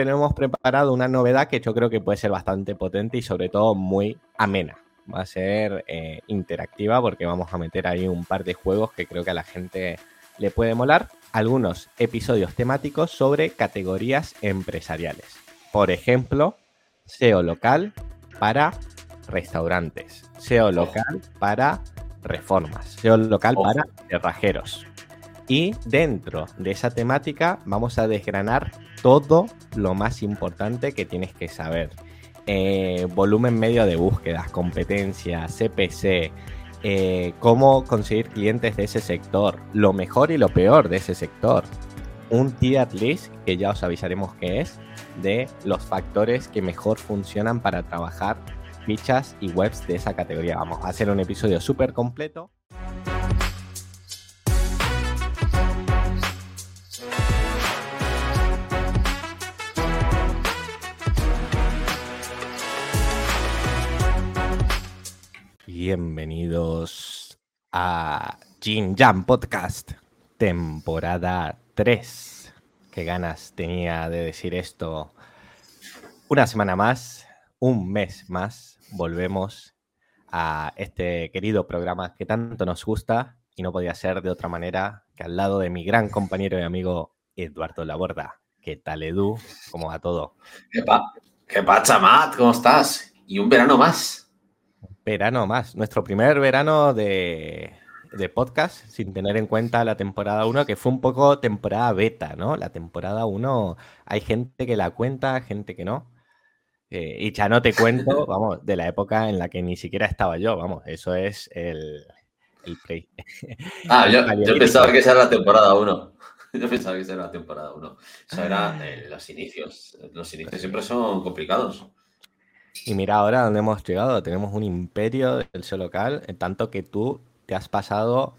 pero hemos preparado una novedad que yo creo que puede ser bastante potente y sobre todo muy amena. Va a ser eh, interactiva porque vamos a meter ahí un par de juegos que creo que a la gente le puede molar. Algunos episodios temáticos sobre categorías empresariales. Por ejemplo, SEO local para restaurantes, SEO local para reformas, SEO local para cerrajeros. Y dentro de esa temática vamos a desgranar todo lo más importante que tienes que saber. Eh, volumen medio de búsquedas, competencia, CPC, eh, cómo conseguir clientes de ese sector, lo mejor y lo peor de ese sector. Un tier list, que ya os avisaremos qué es, de los factores que mejor funcionan para trabajar fichas y webs de esa categoría. Vamos a hacer un episodio súper completo. Bienvenidos a Jin Jam Podcast, temporada 3. Qué ganas tenía de decir esto. Una semana más, un mes más, volvemos a este querido programa que tanto nos gusta y no podía ser de otra manera que al lado de mi gran compañero y amigo Eduardo Laborda. ¿Qué tal, Edu? ¿Cómo va todo? ¿Qué, ¿Qué pacha, Matt? ¿Cómo estás? Y un verano más verano más. Nuestro primer verano de, podcast, sin tener en cuenta la temporada 1, que fue un poco temporada beta, ¿no? La temporada 1, hay gente que la cuenta, gente que no. Eh, y ya no te cuento, vamos, de la época en la que ni siquiera estaba yo, vamos, eso es el, el Ah, yo, pensaba que esa era la temporada 1. Yo pensaba que esa era la temporada 1. Eso era eh, los inicios. Los inicios siempre son complicados. Y mira ahora dónde hemos llegado. Tenemos un imperio del SEO local, en tanto que tú te has pasado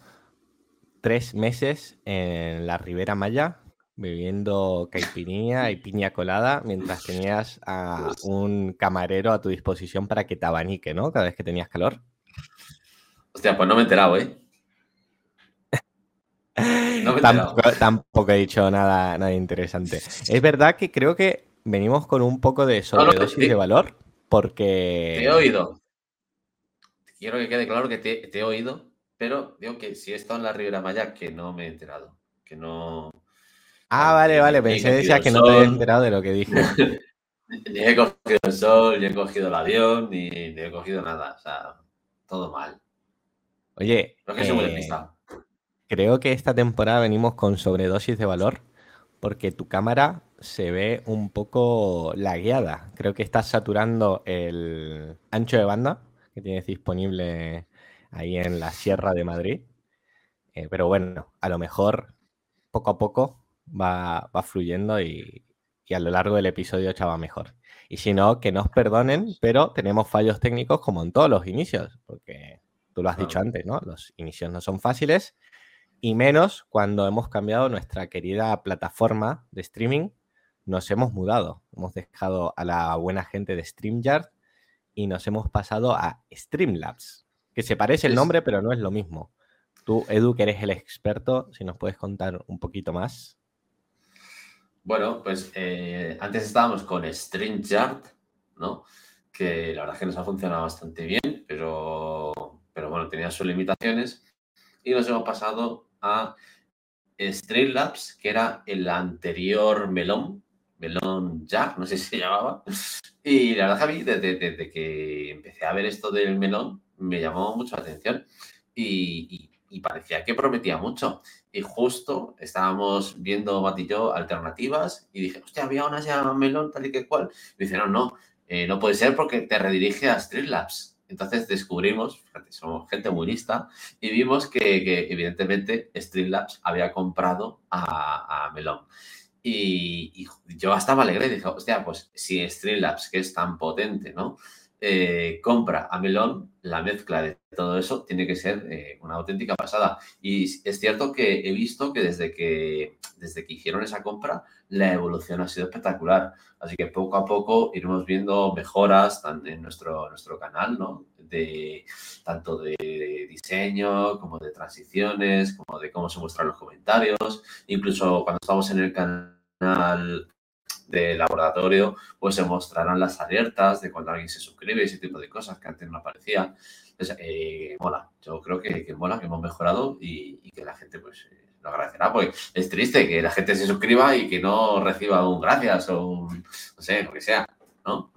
tres meses en la Ribera Maya bebiendo caipirinha y piña colada mientras tenías a un camarero a tu disposición para que te abanique, ¿no? Cada vez que tenías calor. Hostia, pues no me he enterado, ¿eh? No me tampoco, tampoco, he dicho nada, nada interesante. Es verdad que creo que venimos con un poco de sobredosis de valor. Porque. Te he oído. Quiero que quede claro que te, he oído, pero digo que si he estado en la Ribera Maya, que no me he enterado. Que no. Ah, vale, vale. Pensé que decías que no te habías enterado de lo que dije. ni he cogido el sol, ni he cogido el avión, ni, he cogido nada. O sea, todo mal. Oye. Eh, creo que esta temporada venimos con sobredosis de valor porque tu cámara se ve un poco lagueada. Creo que estás saturando el ancho de banda que tienes disponible ahí en la Sierra de Madrid. Eh, pero bueno, a lo mejor poco a poco va, fluyendo y, a lo largo del episodio ya va mejor. Y si no, que nos perdonen, pero tenemos fallos técnicos como en todos los inicios, porque tú lo has dicho antes, ¿no? Los inicios no son fáciles y menos cuando hemos cambiado nuestra querida plataforma de streaming nos hemos mudado. Hemos dejado a la buena gente de StreamYard y nos hemos pasado a Streamlabs, que se parece el nombre, pero no es lo mismo. Tú, Edu, que eres el experto, si nos puedes contar un poquito más. Bueno, pues eh, antes estábamos con StreamYard, ¿no? Que la verdad es que nos ha funcionado bastante bien, pero, pero bueno, tenía sus limitaciones. Y nos hemos pasado a Streamlabs, que era el anterior melón, Melón Jack, no sé si se llamaba. Y la verdad que a mí, desde, que empecé a ver esto del melón, me llamó mucho la atención y, parecía que prometía mucho. Y justo estábamos viendo Matillo alternativas y dije, hostia, había una llama melón tal y que cual. Y me dijeron, no, eh, no puede ser porque te redirige a Streamlabs. Entonces descubrimos, fíjate, somos gente muy lista, y vimos que, evidentemente Streamlabs había comprado a, a Melón. Y, yo estaba alegre y dije, hostia, pues si Streamlabs, que es tan potente, ¿no? Eh, compra a Melón, la mezcla de todo eso tiene que ser eh, una auténtica pasada. Y es cierto que he visto que desde que, desde que hicieron esa compra, la evolución ha sido espectacular. Así que poco a poco iremos viendo mejoras en nuestro, nuestro canal, ¿no? De, tanto de diseño como de transiciones, como de cómo se muestran los comentarios. Incluso cuando estamos en el canal de laboratorio, pues se mostrarán las alertas de cuando alguien se suscribe, ese tipo de cosas que antes no aparecían. Entonces, eh, mola, yo creo que, mola, que hemos mejorado y, que la gente pues eh, lo agradecerá, porque es triste que la gente se suscriba y que no reciba un gracias o un, no sé, lo que sea, ¿no?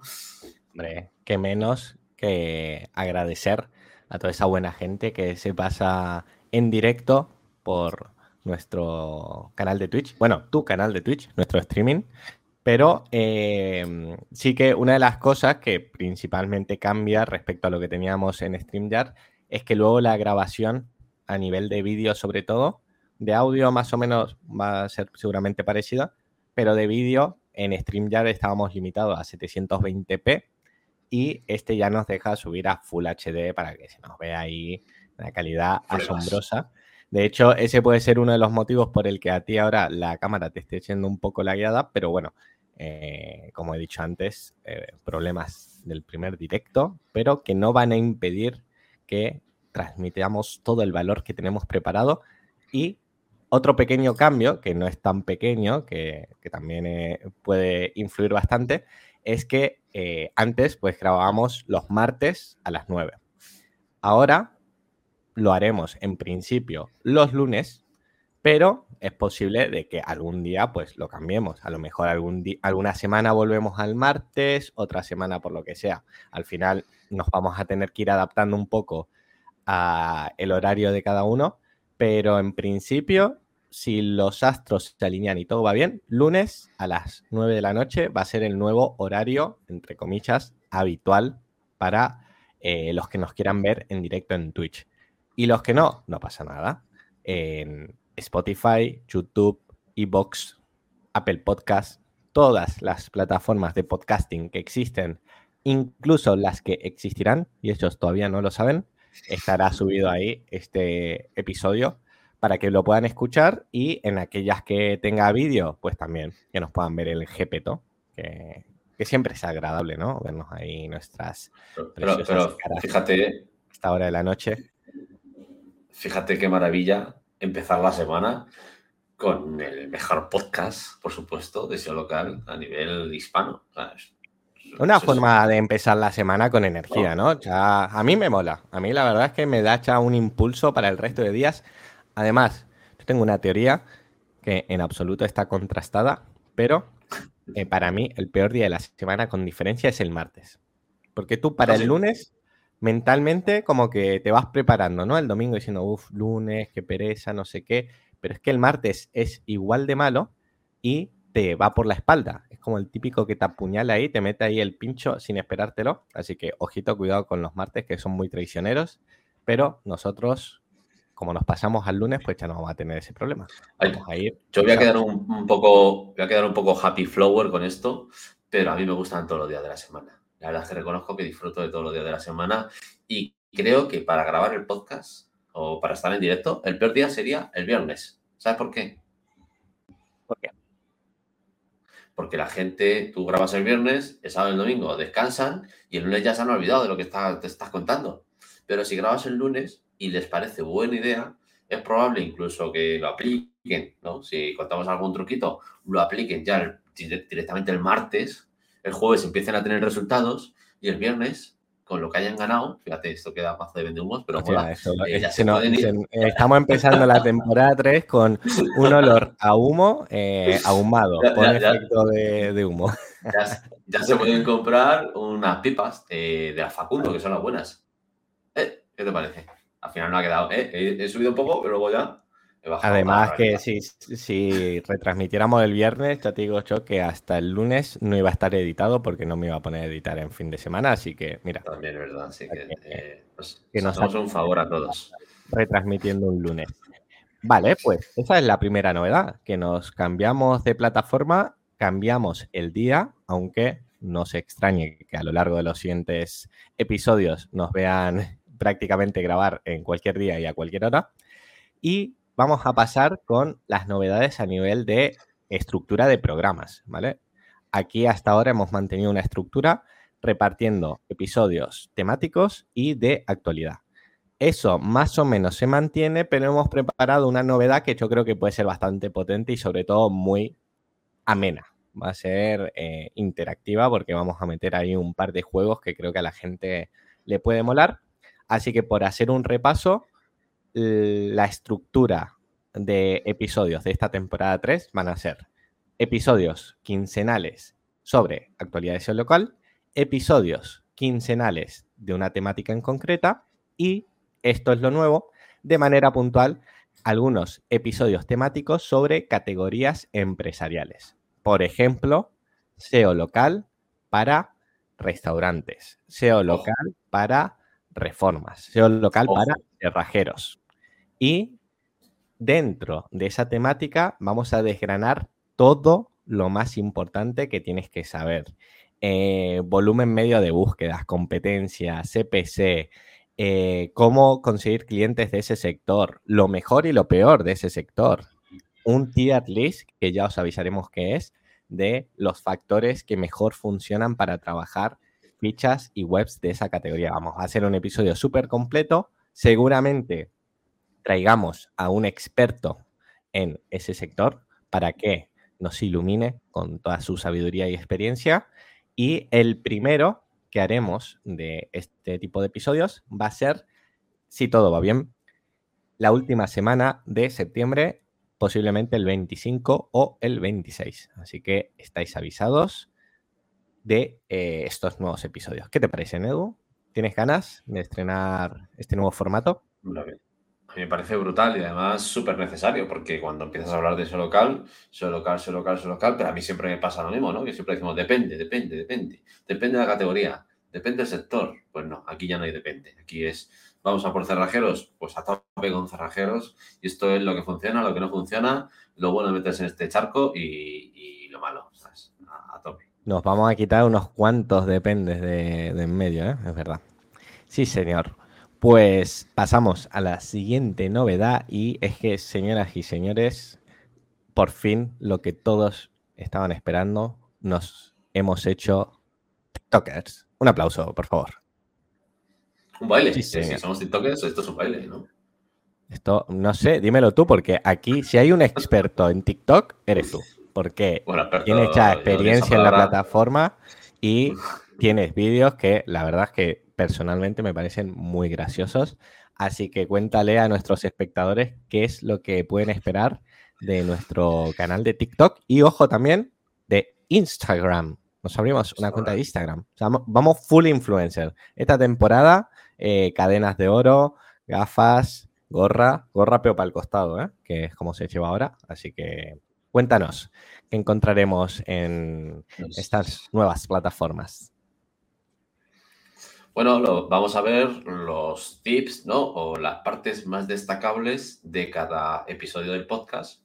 Hombre, que menos que agradecer a toda esa buena gente que se pasa en directo por nuestro canal de Twitch. Bueno, tu canal de Twitch, nuestro streaming. Pero em, sí que una de las cosas que principalmente cambia respecto a lo que teníamos en StreamYard es que luego la grabación a nivel de vídeo sobre todo, de audio más o menos va a ser seguramente parecida, pero de vídeo en StreamYard estábamos limitados a 720p y este ya nos deja subir a Full HD para que se nos vea ahí una calidad asombrosa. De hecho, ese puede ser uno de los motivos por el que a ti ahora la cámara te esté echando un poco la guiada, pero bueno, eh, como he dicho antes, eh, problemas del primer directo, pero que no van a impedir que transmitamos todo el valor que tenemos preparado. Y otro pequeño cambio, que no es tan pequeño, que, también eh, puede influir bastante, es que antes pues grabábamos los martes a las 9. Ahora lo haremos en principio los lunes, pero es posible de que algún día pues lo cambiemos. A lo mejor algún alguna semana volvemos al martes, otra semana por lo que sea. Al final nos vamos a tener que ir adaptando un poco a el horario de cada uno, pero en principio, si los astros se alinean y todo va bien, lunes a las 9 de la noche va a ser el nuevo horario, entre comillas, habitual para eh, los que nos quieran ver en directo en Twitch. Y los que no, no pasa nada. En Spotify, YouTube, Evox, Apple Podcast, todas las plataformas de podcasting que existen, incluso las que existirán, y ellos todavía no lo saben, estará subido ahí este episodio para que lo puedan escuchar y en aquellas que tenga vídeo, pues también que nos puedan ver el GPTO, que, que siempre es agradable, ¿no? Vernos ahí nuestras pero, pero, fíjate, esta hora de la noche. Fíjate qué maravilla empezar la semana con el mejor podcast, por supuesto, de SEO local a nivel hispano. Una forma de empezar la semana con energía, ¿no? a mí me mola. A mí la verdad es que me da ya un impulso para el resto de días. Además, yo tengo una teoría que en absoluto está contrastada, pero eh, para mí el peor día de la semana con diferencia es el martes. Porque tú para ¿Ah, el lunes mentalmente como que te vas preparando, ¿no? El domingo diciendo, uff, lunes, qué pereza, no sé qué, pero es que el martes es igual de malo y te va por la espalda. Es como el típico que te apuñala ahí, te mete ahí el pincho sin esperártelo. Así que ojito, cuidado con los martes que son muy traicioneros, pero nosotros, como nos pasamos al lunes, pues ya no vamos a tener ese problema. Vamos a ir. Yo voy a quedar un, poco, voy a quedar un poco happy flower con esto, pero a mí me gustan todos los días de la semana. La verdad es que reconozco que disfruto de todos los días de la semana y creo que para grabar el podcast o para estar en directo, el peor día sería el viernes. ¿Sabes por qué? ¿Por qué? Porque la gente, tú grabas el viernes, el sábado y el domingo descansan y el lunes ya se han olvidado de lo que te estás contando. Pero si grabas el lunes y les parece buena idea, es probable incluso que lo apliquen, ¿no? Si contamos algún truquito, lo apliquen ya directamente el martes el jueves empiecen a tener resultados y el viernes, con lo que hayan ganado, fíjate, esto queda paso de vendehumos, pero eh, Estamos empezando la temporada 3 con un olor a humo eh, ahumado, con efecto de, humo. Ya, se pueden comprar unas pipas de, de Facundo, que son las buenas. ¿Eh? ¿Qué te parece? Al final no ha quedado. He, subido un poco, pero luego ya Además que si, si, retransmitiéramos el viernes, ya te digo yo que hasta el lunes no iba a estar editado porque no me iba a poner a editar en fin de semana, así que mira. También es verdad, así que, eh, pues, nos hacemos un favor a todos. Retransmitiendo un lunes. Vale, pues esa es la primera novedad, que nos cambiamos de plataforma, cambiamos el día, aunque no se extrañe que a lo largo de los siguientes episodios nos vean prácticamente grabar en cualquier día y a cualquier hora. Y vamos a pasar con las novedades a nivel de estructura de programas, ¿vale? Aquí hasta ahora hemos mantenido una estructura repartiendo episodios temáticos y de actualidad. Eso más o menos se mantiene, pero hemos preparado una novedad que yo creo que puede ser bastante potente y sobre todo muy amena, va a ser eh, interactiva porque vamos a meter ahí un par de juegos que creo que a la gente le puede molar. Así que por hacer un repaso, la estructura de episodios de esta temporada 3 van a ser episodios quincenales sobre actualidades local, episodios quincenales de una temática en concreta y, esto es lo nuevo, de manera puntual, algunos episodios temáticos sobre categorías empresariales. Por ejemplo, SEO local para restaurantes, SEO local para reformas, SEO local para cerrajeros. Y dentro de esa temática vamos a desgranar todo lo más importante que tienes que saber. Eh, volumen medio de búsquedas, competencia, CPC, eh, cómo conseguir clientes de ese sector, lo mejor y lo peor de ese sector. Un tier list, que ya os avisaremos qué es, de los factores que mejor funcionan para trabajar fichas y webs de esa categoría. Vamos a hacer un episodio súper completo. Seguramente traigamos a un experto en ese sector para que nos ilumine con toda su sabiduría y experiencia. Y el primero que haremos de este tipo de episodios va a ser, si todo va bien, la última semana de septiembre, posiblemente el 25 o el 26. Así que estáis avisados de eh, estos nuevos episodios. ¿Qué te parece, Edu? ¿Tienes ganas de estrenar este nuevo formato? Me parece brutal y además súper necesario, porque cuando empiezas a hablar de eso local, eso local, eso local, eso local, pero a mí siempre me pasa lo mismo, ¿no? Que siempre decimos, depende, depende, depende, depende de la categoría, depende del sector. Pues no, aquí ya no hay depende. Aquí es, vamos a por cerrajeros, pues a tope con cerrajeros, y esto es lo que funciona, lo que no funciona, lo bueno meterse en este charco y, lo malo, ¿sabes? A, tope. Nos vamos a quitar unos cuantos dependes de, de en medio, ¿eh? Es verdad. Sí, señor. Pues pasamos a la siguiente novedad y es que, señoras y señores, por fin lo que todos estaban esperando, nos hemos hecho TikTokers. Un aplauso, por favor. Un baile. Sí, Si somos TikTokers, esto es un baile, ¿no? Esto, no sé, dímelo tú, porque aquí, si hay un experto en TikTok, eres tú. Porque tienes ya experiencia en la plataforma y tienes vídeos que la verdad es que personalmente me parecen muy graciosos. Así que cuéntale a nuestros espectadores qué es lo que pueden esperar de nuestro canal de TikTok y ojo también de Instagram. Nos abrimos una cuenta de Instagram. vamos full influencer. Esta temporada, eh, cadenas de oro, gafas, gorra, gorra pero para el costado, ¿eh? que es como se lleva ahora. Así que cuéntanos qué encontraremos en estas nuevas plataformas. Bueno, vamos a ver los tips, ¿no? O las partes más destacables de cada episodio del podcast.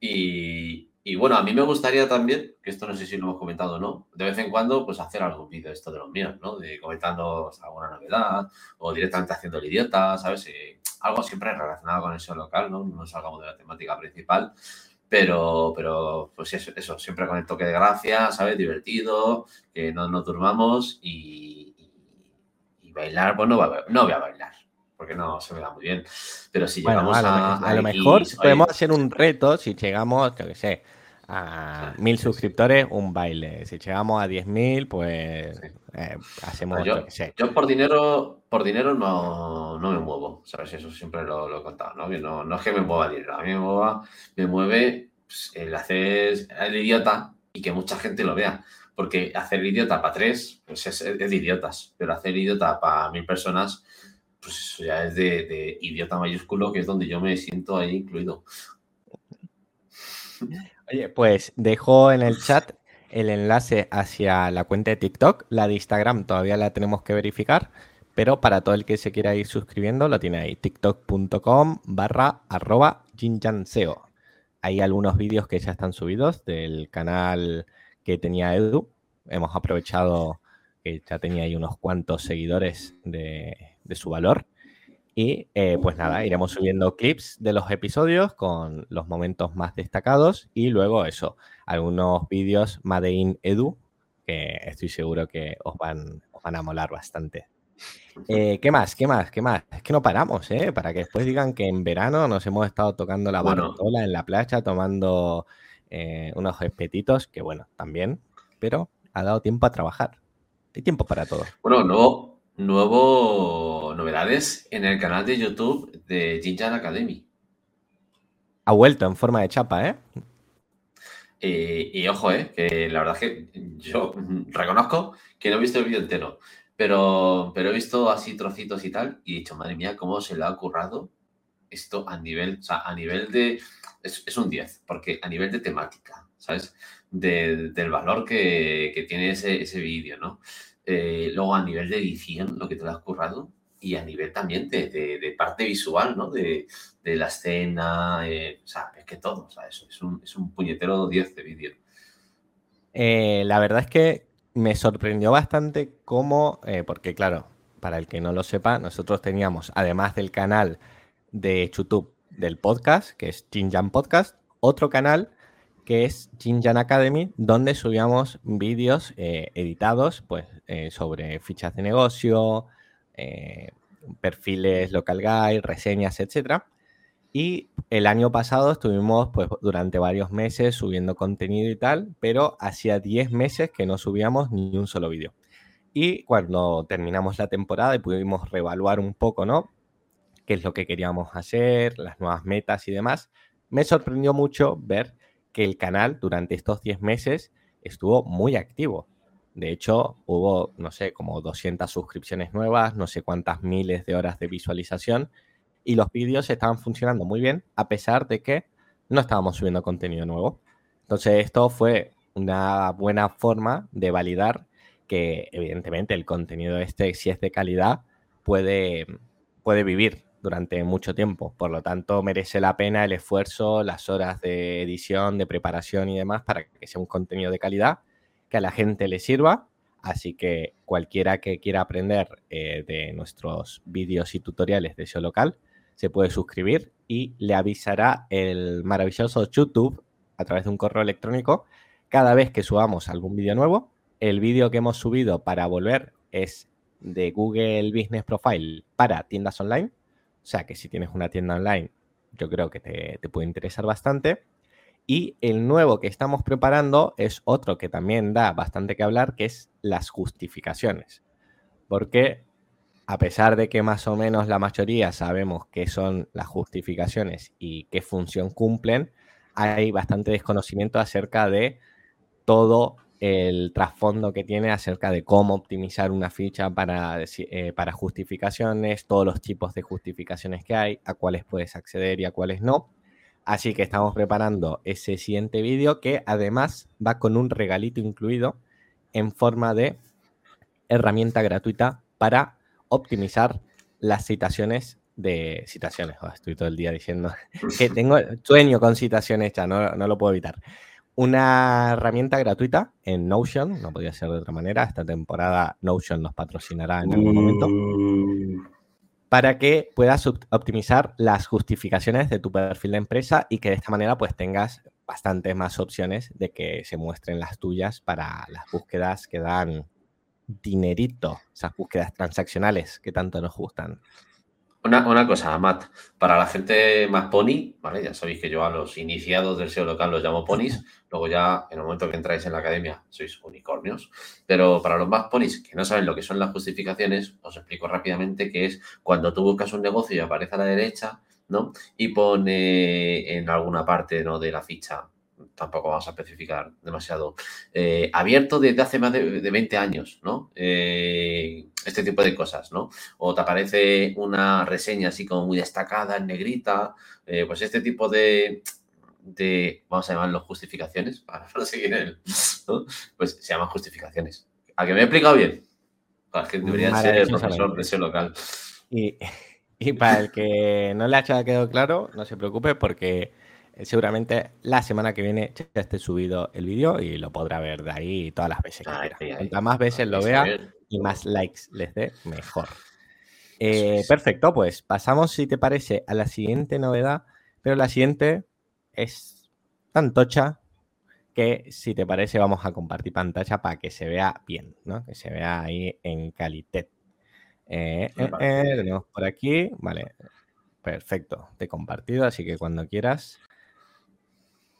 Y, bueno, a mí me gustaría también, que esto no sé si lo hemos comentado o no, de vez en cuando, pues hacer algún vídeo esto de los míos, ¿no? De comentando alguna novedad o directamente haciendo el idiota, ¿sabes? Eh, algo siempre relacionado con eso local, ¿no? No salgamos de la temática principal. Pero, pero pues eso, eso, siempre con el toque de gracia, ¿sabes? Divertido, que no nos durmamos y, bailar, pues no, no voy a bailar, porque no se me da muy bien. Pero si llegamos a, a, lo mejor podemos hacer un reto si llegamos, yo qué sé, a mil suscriptores, un baile. Si llegamos a 10.000, pues eh, hacemos yo, yo, por dinero, por dinero no, no me muevo, ¿sabes? Eso siempre lo, he contado, ¿no? no, no es que me mueva dinero, a mí me, mueva, me mueve pues, el hacer el idiota y que mucha gente lo vea. Porque hacer idiota para tres, pues es, de idiotas, pero hacer idiota para mil personas, pues eso ya es de, idiota mayúsculo, que es donde yo me siento ahí incluido. Oye, pues dejo en el chat el enlace hacia la cuenta de TikTok. La de Instagram todavía la tenemos que verificar, pero para todo el que se quiera ir suscribiendo, lo tiene ahí, tiktok.com barra arroba jinjanseo. Hay algunos vídeos que ya están subidos del canal que tenía Edu. Hemos aprovechado que ya tenía ahí unos cuantos seguidores de, su valor. Y eh, pues nada, iremos subiendo clips de los episodios con los momentos más destacados y luego eso, algunos vídeos Made in Edu que estoy seguro que os van, van a molar bastante. Eh, ¿Qué más? ¿Qué más? ¿Qué más? Es que no paramos, ¿eh? Para que después digan que en verano nos hemos estado tocando la bueno. en la playa, tomando eh, unos espetitos que, bueno, también, pero ha dado tiempo a trabajar. Hay tiempo para todo. Bueno, nuevo, nuevo novedades en el canal de YouTube de Jinjan Academy. Ha vuelto en forma de chapa, ¿eh? Y, ojo, ¿eh? que la verdad es que yo reconozco que no he visto el vídeo entero, pero, pero he visto así trocitos y tal, y he dicho, madre mía, cómo se le ha currado esto a nivel, o sea, a nivel de, es, un 10, porque a nivel de temática, ¿sabes? del valor que, tiene ese, ese vídeo, ¿no? Eh, luego a nivel de edición, lo que te lo has currado, y a nivel también de, parte visual, ¿no? De, la escena, eh, o sea, es que todo, o sea, eso es un, es un puñetero 10 de vídeo. Eh, la verdad es que me sorprendió bastante cómo, porque claro, para el que no lo sepa, nosotros teníamos, además del canal de YouTube del podcast, que es Jinjan Podcast, otro canal que es Jinjan Academy, donde subíamos vídeos eh, editados pues, eh, sobre fichas de negocio, eh, perfiles local guide, reseñas, etc. Y el año pasado estuvimos pues, durante varios meses subiendo contenido y tal, pero hacía 10 meses que no subíamos ni un solo vídeo. Y cuando terminamos la temporada y pudimos reevaluar un poco, ¿no? Qué es lo que queríamos hacer, las nuevas metas y demás, me sorprendió mucho ver que el canal durante estos 10 meses estuvo muy activo. De hecho, hubo, no sé, como 200 suscripciones nuevas, no sé cuántas miles de horas de visualización y los vídeos estaban funcionando muy bien a pesar de que no estábamos subiendo contenido nuevo. Entonces, esto fue una buena forma de validar que evidentemente el contenido este, si es de calidad, puede, puede vivir durante mucho tiempo. Por lo tanto, merece la pena el esfuerzo, las horas de edición, de preparación y demás para que sea un contenido de calidad, que a la gente le sirva. Así que cualquiera que quiera aprender eh, de nuestros vídeos y tutoriales de SEO local, se puede suscribir y le avisará el maravilloso YouTube a través de un correo electrónico cada vez que subamos algún vídeo nuevo. El vídeo que hemos subido para volver es de Google Business Profile para tiendas online o sea que si tienes una tienda online, yo creo que te, puede interesar bastante. Y el nuevo que estamos preparando es otro que también da bastante que hablar, que es las justificaciones. Porque a pesar de que más o menos la mayoría sabemos qué son las justificaciones y qué función cumplen, hay bastante desconocimiento acerca de todo el trasfondo que tiene acerca de cómo optimizar una ficha para, eh, para justificaciones, todos los tipos de justificaciones que hay, a cuáles puedes acceder y a cuáles no. Así que estamos preparando ese siguiente vídeo que además va con un regalito incluido en forma de herramienta gratuita para optimizar las citaciones de citaciones. Oh, estoy todo el día diciendo que tengo sueño con citaciones ya, no, no lo puedo evitar una herramienta gratuita en Notion, no podía ser de otra manera, esta temporada Notion nos patrocinará en algún momento, mm. para que puedas optimizar las justificaciones de tu perfil de empresa y que de esta manera pues tengas bastantes más opciones de que se muestren las tuyas para las búsquedas que dan dinerito, esas búsquedas transaccionales que tanto nos gustan. Una, cosa, Matt, para la gente más pony, ¿vale? Ya sabéis que yo a los iniciados del SEO local los llamo ponis, luego ya en el momento que entráis en la academia sois unicornios, pero para los más ponis que no saben lo que son las justificaciones, os explico rápidamente que es cuando tú buscas un negocio y aparece a la derecha, ¿no? Y pone en alguna parte ¿no? de la ficha tampoco vamos a especificar demasiado, eh, abierto desde hace más de, 20 años, ¿no? Eh, este tipo de cosas, ¿no? O te aparece una reseña así como muy destacada, en negrita, eh, pues este tipo de, de, vamos a llamarlo justificaciones, para no seguir el, ¿no? Pues se llaman justificaciones. ¿A que me he explicado bien? Para que debería ser el profesor de ese local. Y, y para el que no le haya quedado claro, no se preocupe porque seguramente la semana que viene ya esté subido el vídeo y lo podrá ver de ahí todas las veces que quiera. Cuantas más veces lo vea y más likes les dé, mejor. Eh, perfecto, pues pasamos, si te parece, a la siguiente novedad, pero la siguiente es tan tocha que, si te parece, vamos a compartir pantalla para que se vea bien, ¿no? Que se vea ahí en calidad. Eh, eh, tenemos por aquí, vale, perfecto, te he compartido, así que cuando quieras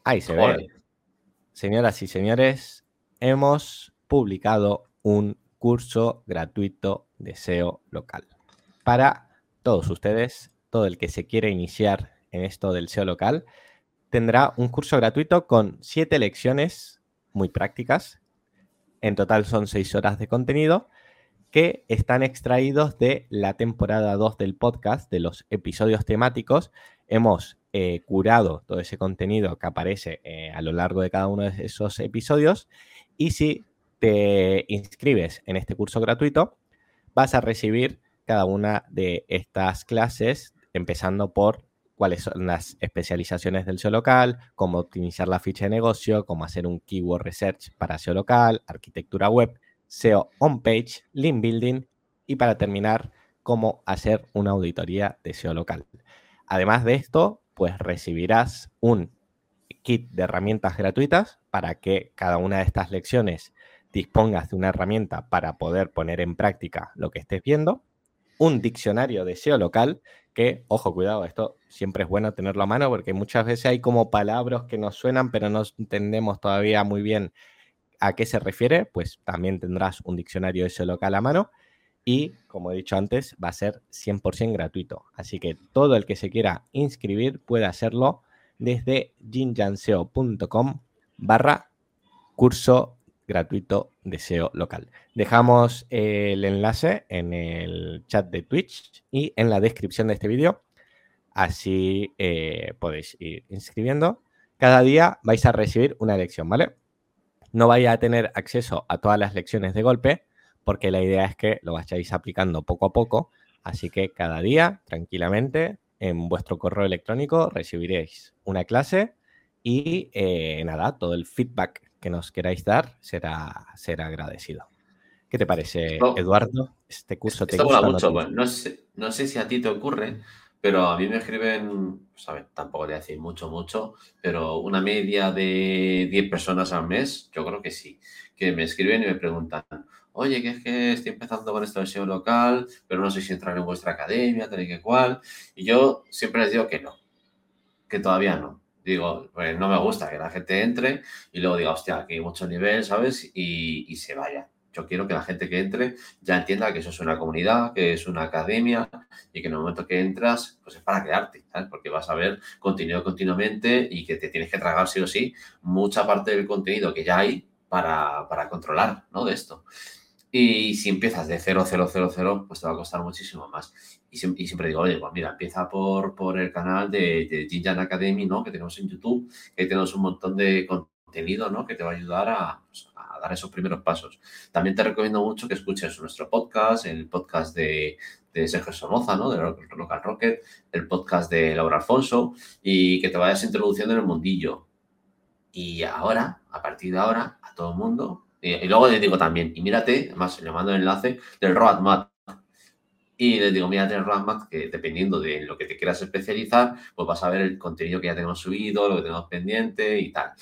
Ahí se ve. señoras y señores, hemos publicado un curso gratuito de SEO local. Para todos ustedes, todo el que se quiere iniciar en esto del SEO local, tendrá un curso gratuito con siete lecciones muy prácticas. En total son seis horas de contenido que están extraídos de la temporada 2 del podcast, de los episodios temáticos. Hemos eh, curado todo ese contenido que aparece eh, a lo largo de cada uno de esos episodios. Y si te inscribes en este curso gratuito, vas a recibir cada una de estas clases, empezando por cuáles son las especializaciones del SEO local, cómo optimizar la ficha de negocio, cómo hacer un keyword research para SEO local, arquitectura web, SEO on-page, link building y para terminar, cómo hacer una auditoría de SEO local. Además de esto, pues recibirás un kit de herramientas gratuitas para que cada una de estas lecciones dispongas de una herramienta para poder poner en práctica lo que estés viendo, un diccionario de SEO local, que, ojo, cuidado, esto siempre es bueno tenerlo a mano porque muchas veces hay como palabras que nos suenan, pero no entendemos todavía muy bien a qué se refiere, pues también tendrás un diccionario de SEO local a mano y, como he dicho antes, va a ser 100% gratuito. Así que todo el que se quiera inscribir puede hacerlo desde jinjanseo.com barra curso gratuito de SEO local. Dejamos el enlace en el chat de Twitch y en la descripción de este vídeo. Así eh, podéis ir inscribiendo. Cada día vais a recibir una lección, ¿vale? No vais a tener acceso a todas las lecciones de golpe, porque la idea es que lo vayáis aplicando poco a poco. Así que cada día, tranquilamente, en vuestro correo electrónico recibiréis una clase y eh, nada, todo el feedback que nos queráis dar será, será agradecido. ¿Qué te parece, Eduardo? Este curso te gusta. mucho. no, sé, no sé si a ti te ocurre, pero a mí me escriben, pues tampoco voy a decir mucho, mucho, pero una media de 10 personas al mes, yo creo que sí, que me escriben y me preguntan, oye, que es que estoy empezando con esta versión local, pero no sé si entrar en vuestra academia, tal y que cual. Y yo siempre les digo que no, que todavía no digo, pues no me gusta que la gente entre y luego diga, hostia, aquí hay mucho nivel, ¿sabes? Y, se vaya. Yo quiero que la gente que entre ya entienda que eso es una comunidad, que es una academia y que en el momento que entras, pues es para quedarte, ¿sabes? Porque vas a ver contenido continuamente y que te tienes que tragar sí o sí mucha parte del contenido que ya hay para, para controlar, ¿no? De esto. Y si empiezas de 0, 0, 0, 0, pues te va a costar muchísimo más. Y, siempre digo, oye, pues mira, empieza por, por el canal de, de Jinjan Academy, ¿no? Que tenemos en YouTube, que tenemos un montón de contenido, ¿no? Que te va a ayudar a, pues, a dar esos primeros pasos. También te recomiendo mucho que escuches nuestro podcast, el podcast de, de Sergio Somoza, ¿no? De Local Rocket, el podcast de Laura Alfonso y que te vayas introduciendo en el mundillo. Y ahora, a partir de ahora, a todo el mundo, y, luego les digo también, y mírate, además le mando el enlace del roadmap. Y les digo, mírate el roadmap, que dependiendo de lo que te quieras especializar, pues vas a ver el contenido que ya tenemos subido, lo que tenemos pendiente y tal.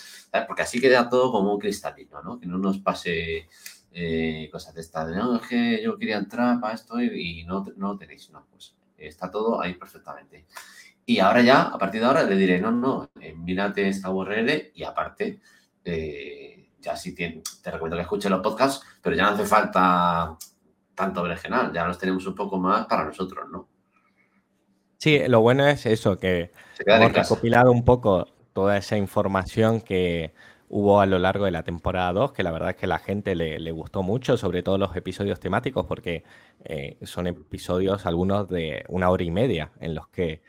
Porque así queda todo como un cristalino, ¿no? Que no nos pase eh, cosas de estas, de, no, es que yo quería entrar para esto y, no, no lo tenéis, no, pues está todo ahí perfectamente. Y ahora ya, a partir de ahora, le diré, no, no, eh, mírate esta URL y aparte, eh, ya sí te, te recomiendo que escuches los podcasts, pero ya no hace falta tanto original, ya los tenemos un poco más para nosotros, ¿no? Sí, lo bueno es eso, que hemos recopilado un poco toda esa información que hubo a lo largo de la temporada 2, que la verdad es que a la gente le, gustó mucho, sobre todo los episodios temáticos, porque eh, son episodios, algunos de una hora y media, en los que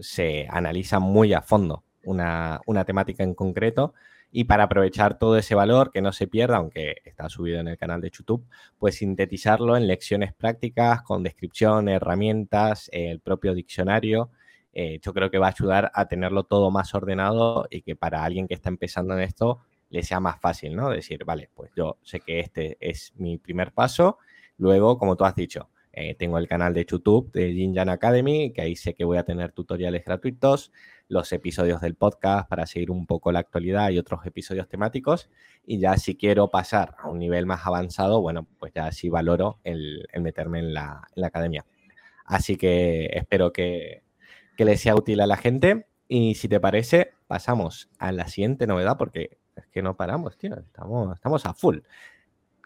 se analiza muy a fondo una, una temática en concreto y para aprovechar todo ese valor que no se pierda, aunque está subido en el canal de YouTube, pues sintetizarlo en lecciones prácticas con descripción, herramientas, el propio diccionario. Eh, yo creo que va a ayudar a tenerlo todo más ordenado y que para alguien que está empezando en esto le sea más fácil, ¿no? Decir, vale, pues yo sé que este es mi primer paso. Luego, como tú has dicho, eh, tengo el canal de YouTube de Jinjan Academy, que ahí sé que voy a tener tutoriales gratuitos los episodios del podcast para seguir un poco la actualidad y otros episodios temáticos. Y ya si quiero pasar a un nivel más avanzado, bueno, pues ya sí valoro el, meterme en la, academia. Así que espero que, que les sea útil a la gente. Y si te parece, pasamos a la siguiente novedad, porque es que no paramos, tío. Estamos, estamos a full.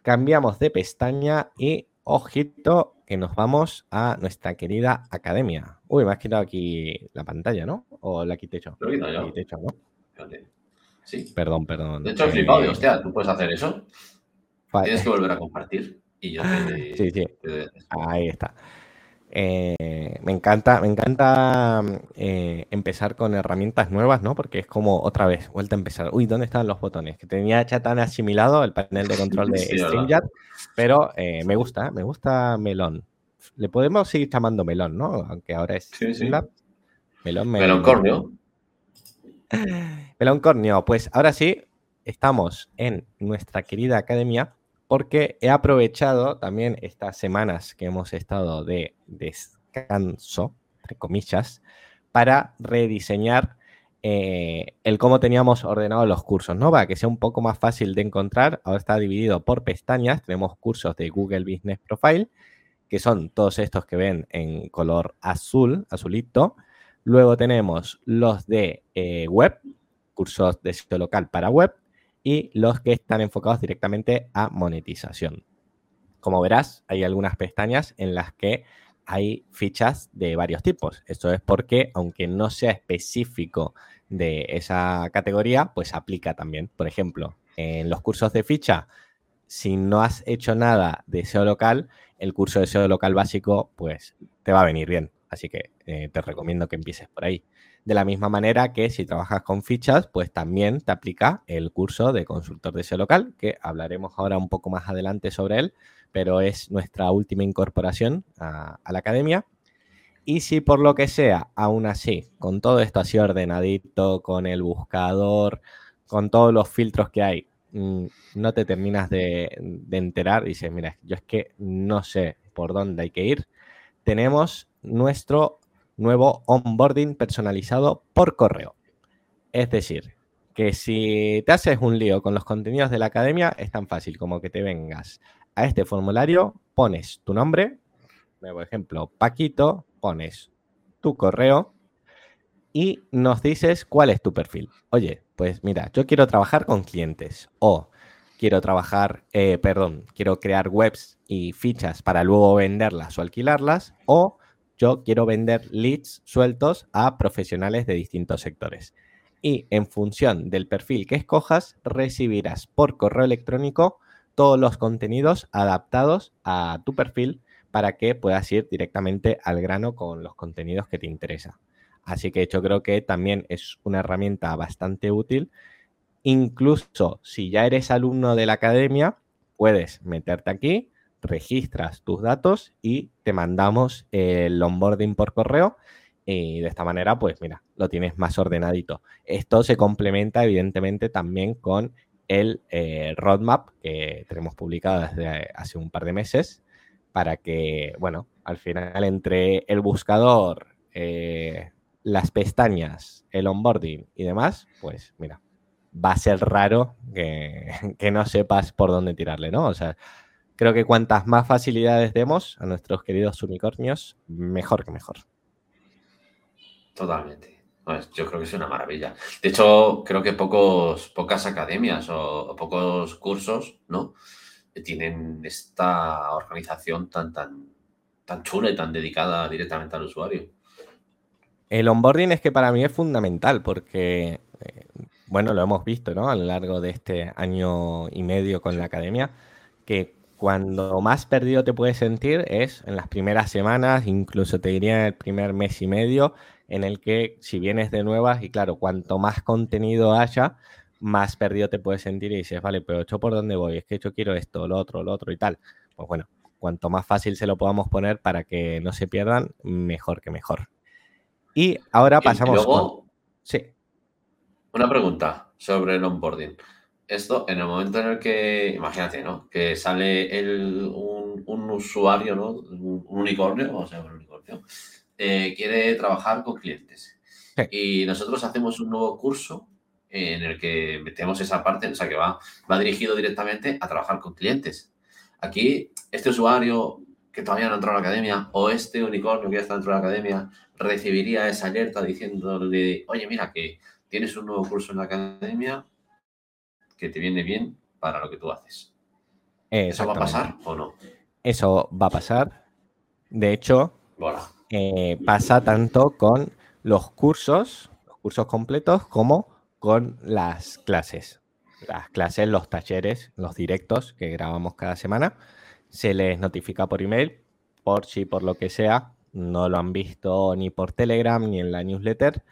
Cambiamos de pestaña y ojito que nos vamos a nuestra querida academia. Uy, me has quitado aquí la pantalla, ¿no? ¿O la quité yo? Lo he quitado yo. Quité yo, ¿no? Fíjate. Sí. Perdón, perdón. De hecho, he Eh, flipado. Digo, hostia, ¿tú puedes hacer eso? vale. Tienes que volver a compartir. Y yo te... Sí, sí. te- Ahí está. Eh, me encanta, me encanta eh, empezar con herramientas nuevas, ¿no? Porque es como otra vez, vuelta a empezar. Uy, ¿dónde están los botones? Que tenía ya tan asimilado el panel de control de Sí, pero eh, me gusta, me gusta Melón. Le podemos seguir llamando Melón, ¿no? Aunque ahora es Sí, sí. Melón, me- Meloncornio. Meloncornio, pues ahora sí, estamos en nuestra querida academia porque he aprovechado también estas semanas que hemos estado de descanso, entre comillas, para rediseñar eh, el cómo teníamos ordenados los cursos, ¿no? Para que sea un poco más fácil de encontrar. Ahora está dividido por pestañas. Tenemos cursos de Google Business Profile, que son todos estos que ven en color azul, azulito. Luego tenemos los de eh, web, cursos de sitio local para web y los que están enfocados directamente a monetización. Como verás, hay algunas pestañas en las que hay fichas de varios tipos. Esto es porque, aunque no sea específico de esa categoría, pues aplica también. Por ejemplo, en los cursos de ficha, si no has hecho nada de SEO local, el curso de SEO local básico, pues te va a venir bien. Así que eh, te recomiendo que empieces por ahí. De la misma manera que si trabajas con fichas, pues también te aplica el curso de consultor de SEO local, que hablaremos ahora un poco más adelante sobre él, pero es nuestra última incorporación a, la academia. Y si por lo que sea, aún así, con todo esto así ordenadito, con el buscador, con todos los filtros que hay, mm, no te terminas de, de enterar, dices, mira, yo es que no sé por dónde hay que ir, tenemos nuestro nuevo onboarding personalizado por correo. Es decir, que si te haces un lío con los contenidos de la academia, es tan fácil como que te vengas a este formulario, pones tu nombre, por ejemplo, Paquito, pones tu correo y nos dices cuál es tu perfil. Oye, pues mira, yo quiero trabajar con clientes o quiero trabajar, eh, perdón, quiero crear webs y fichas para luego venderlas o alquilarlas o yo quiero vender leads sueltos a profesionales de distintos sectores. Y en función del perfil que escojas, recibirás por correo electrónico todos los contenidos adaptados a tu perfil para que puedas ir directamente al grano con los contenidos que te interesa. Así que yo creo que también es una herramienta bastante útil. Incluso si ya eres alumno de la academia, puedes meterte aquí, registras tus datos y te mandamos el onboarding por correo. Y de esta manera, pues mira, lo tienes más ordenadito. Esto se complementa evidentemente también con el eh, roadmap que tenemos publicado desde hace un par de meses para que, bueno, al final entre el buscador, eh, las pestañas, el onboarding y demás, pues mira, va a ser raro que, que, no sepas por dónde tirarle, ¿no? O sea, creo que cuantas más facilidades demos a nuestros queridos unicornios, mejor que mejor. Totalmente. Pues yo creo que es una maravilla. De hecho, creo que pocos, pocas academias o, o pocos cursos, ¿no? Tienen esta organización tan, tan, tan chula y tan dedicada directamente al usuario. El onboarding es que para mí es fundamental porque, eh, bueno, lo hemos visto, ¿no? A lo largo de este año y medio con la academia, que cuando más perdido te puedes sentir es en las primeras semanas, incluso te diría en el primer mes y medio, en el que si vienes de nuevas y claro, cuanto más contenido haya, más perdido te puedes sentir y dices, vale, pero yo por dónde voy, es que yo quiero esto, lo otro, lo otro y tal. Pues bueno, cuanto más fácil se lo podamos poner para que no se pierdan, mejor que mejor. Y ahora pasamos. Y luego, con... Sí. Una pregunta sobre el onboarding. Esto, en el momento en el que, imagínate, ¿no? Que sale el, un, un, usuario, ¿no? Un, un unicornio, vamos a llamar un unicornio, eh, quiere trabajar con clientes. Sí. Y nosotros hacemos un nuevo curso en el que metemos esa parte, o sea, que va, va dirigido directamente a trabajar con clientes. Aquí, este usuario que todavía no entrado a la academia o este unicornio que ya está dentro de la academia recibiría esa alerta diciéndole, oye, mira que tienes un nuevo curso en la academia, que te viene bien para lo que tú haces. ¿Eso va a pasar o no? Eso va a pasar. De hecho, eh, pasa tanto con los cursos, los cursos completos, como con las clases. Las clases, los talleres, los directos que grabamos cada semana, se les notifica por email, por si por lo que sea no lo han visto ni por Telegram ni en la newsletter,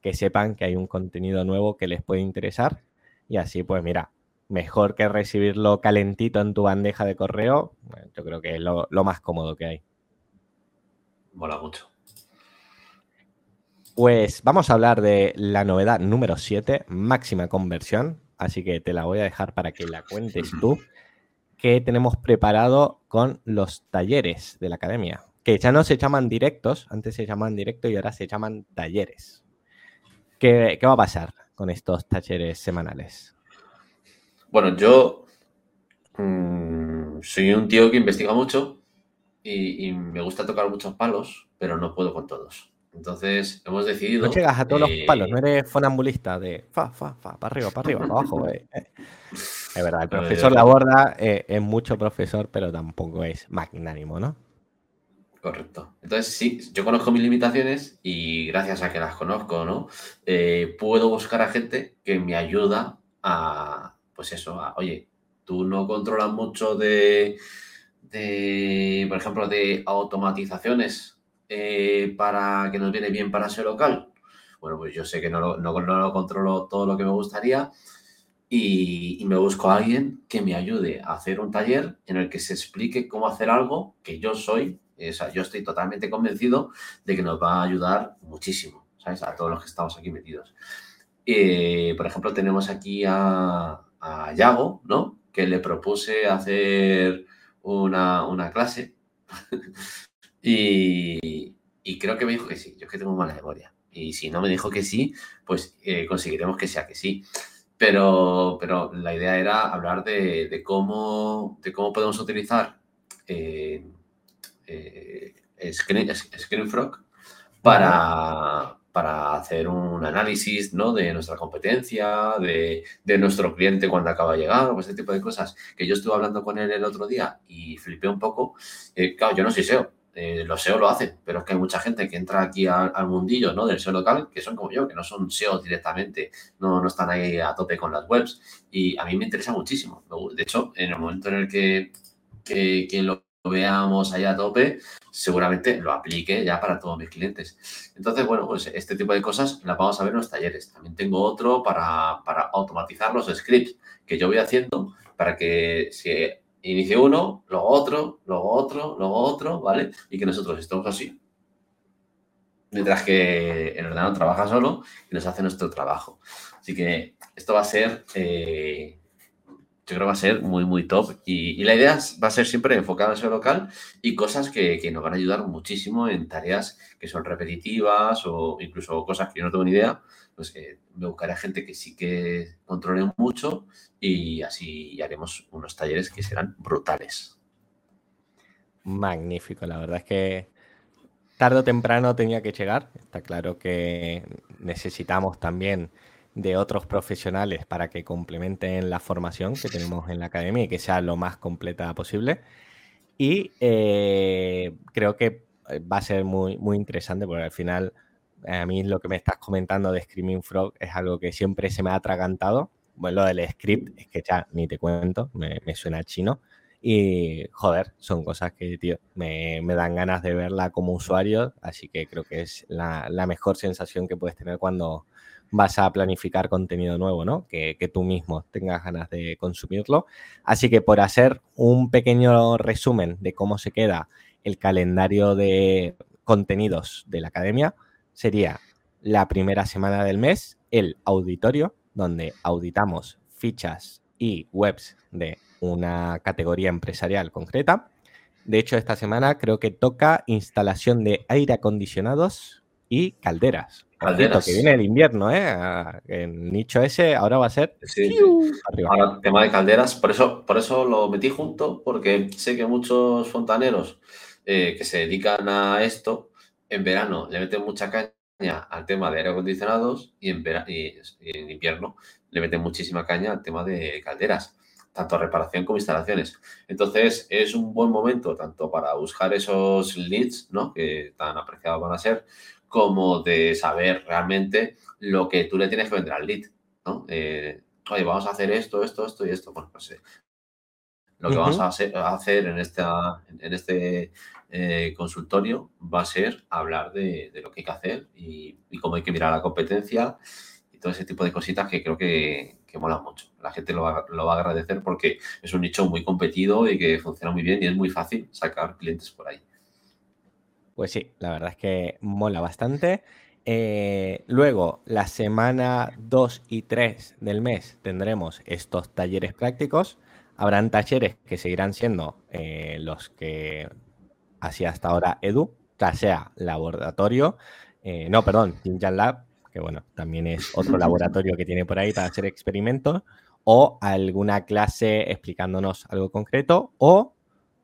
que sepan que hay un contenido nuevo que les puede interesar. Y así, pues mira, mejor que recibirlo calentito en tu bandeja de correo, yo creo que es lo, más cómodo que hay. Mola mucho. Pues vamos a hablar de la novedad número 7, máxima conversión. Así que te la voy a dejar para que la cuentes tú. ¿Qué tenemos preparado con los talleres de la academia? Que ya no se llaman directos, antes se llamaban directos y ahora se llaman talleres. ¿Qué, qué va a pasar con estos talleres semanales? Bueno, yo mm, soy un tío que investiga mucho y, me gusta tocar muchos palos, pero no puedo con todos. Entonces hemos decidido. No llegas a todos los palos, no eres fonambulista de fa, fa, fa, para arriba, para arriba, para abajo. Eh, eh. Es verdad, el profesor Laborda eh, es mucho profesor, pero tampoco es magnánimo, ¿no? Correcto. Entonces, sí, yo conozco mis limitaciones y gracias a que las conozco, ¿no? puedo buscar a gente que me ayuda a, pues eso, oye, tú no controlas mucho de, por ejemplo, de automatizaciones eh, para que nos viene bien para ese local. Bueno, pues yo sé que no lo, no, controlo todo lo que me gustaría y, me busco a alguien que me ayude a hacer un taller en el que se explique cómo hacer algo que yo soy, yo estoy totalmente convencido de que nos va a ayudar muchísimo, ¿sabes? A todos los que estamos aquí metidos. Eh, por ejemplo, tenemos aquí a, Yago, ¿no? Que le propuse hacer una, clase y, creo que me dijo que sí. Yo es que tengo mala memoria. Y si no me dijo que sí, pues eh, conseguiremos que sea que sí. Pero, pero la idea era hablar de, cómo, de cómo podemos utilizar eh, eh ScreenFrog para, para hacer un análisis ¿no? de nuestra competencia, de, nuestro cliente cuando acaba de llegar, o este tipo de cosas. Que yo estuve hablando con él el otro día y flipé un poco. Eh, claro, yo no soy SEO, eh, los SEO lo hacen, pero es que hay mucha gente que entra aquí al, mundillo ¿no? del SEO local, que son como yo, que no son SEO directamente, no, no están ahí a tope con las webs. Y a mí me interesa muchísimo. De hecho, en el momento en el que, que, que lo veamos allá a tope, seguramente lo aplique ya para todos mis clientes. Entonces, bueno, pues este tipo de cosas las vamos a ver en los talleres. También tengo otro para, para automatizar los scripts que yo voy haciendo para que se inicie uno, luego otro, luego otro, luego otro, ¿vale? Y que nosotros estemos así. Mientras que el ordenador trabaja solo y nos hace nuestro trabajo. Así que esto va a ser eh, yo creo que va a ser muy, muy top. Y, la idea va a ser siempre enfocada en ese local y cosas que, nos van a ayudar muchísimo en tareas que son repetitivas o incluso cosas que yo no tengo ni idea. Pues que me buscaré gente que sí que controle mucho y así haremos unos talleres que serán brutales. Magnífico, la verdad es que tarde o temprano tenía que llegar. Está claro que necesitamos también de otros profesionales para que complementen la formación que tenemos en la academia y que sea lo más completa posible. Y eh, creo que eh, va a ser muy, muy interesante porque al final a mí lo que me estás comentando de Screaming Frog es algo que siempre se me ha atragantado. Bueno, lo del script es que ya ni te cuento, me, suena chino. Y joder, son cosas que, tío, me, dan ganas de verla como usuario. Así que creo que es la, la mejor sensación que puedes tener cuando, vas a planificar contenido nuevo, ¿no? Que, tú mismo tengas ganas de consumirlo. Así que por hacer un pequeño resumen de cómo se queda el calendario de contenidos de la academia, sería la primera semana del mes el auditorio, donde auditamos fichas y webs de una categoría empresarial concreta. De hecho, esta semana creo que toca instalación de aire acondicionados y calderas. Calderas. Que viene el invierno, ¿eh? El nicho ese ahora va a ser. Sí, Ahora, tema de calderas, por eso, por eso lo metí junto, porque sé que muchos fontaneros eh, que se dedican a esto, en verano le meten mucha caña al tema de aire acondicionados y en, y en invierno le meten muchísima caña al tema de calderas tanto reparación como instalaciones. Entonces, es un buen momento tanto para buscar esos leads, ¿no? Que tan apreciados van a ser, como de saber realmente lo que tú le tienes que vender al lead, ¿no? Eh, oye, vamos a hacer esto, esto, esto y esto. Bueno, pues eh, lo que vamos a hacer, en, esta, en este eh, consultorio va a ser hablar de, lo que hay que hacer y, y, cómo hay que mirar la competencia y todo ese tipo de cositas que creo que, que mola mucho. La gente lo va, lo va, a agradecer porque es un nicho muy competido y que funciona muy bien y es muy fácil sacar clientes por ahí. Pues sí, la verdad es que mola bastante. Eh, luego, la semana 2 y 3 del mes tendremos estos talleres prácticos. Habrán talleres que seguirán siendo eh, los que hacía hasta ahora Edu, ya sea laboratorio, eh, no, perdón, Tinjan Lab, que bueno, también es otro laboratorio que tiene por ahí para hacer experimentos, o alguna clase explicándonos algo concreto, o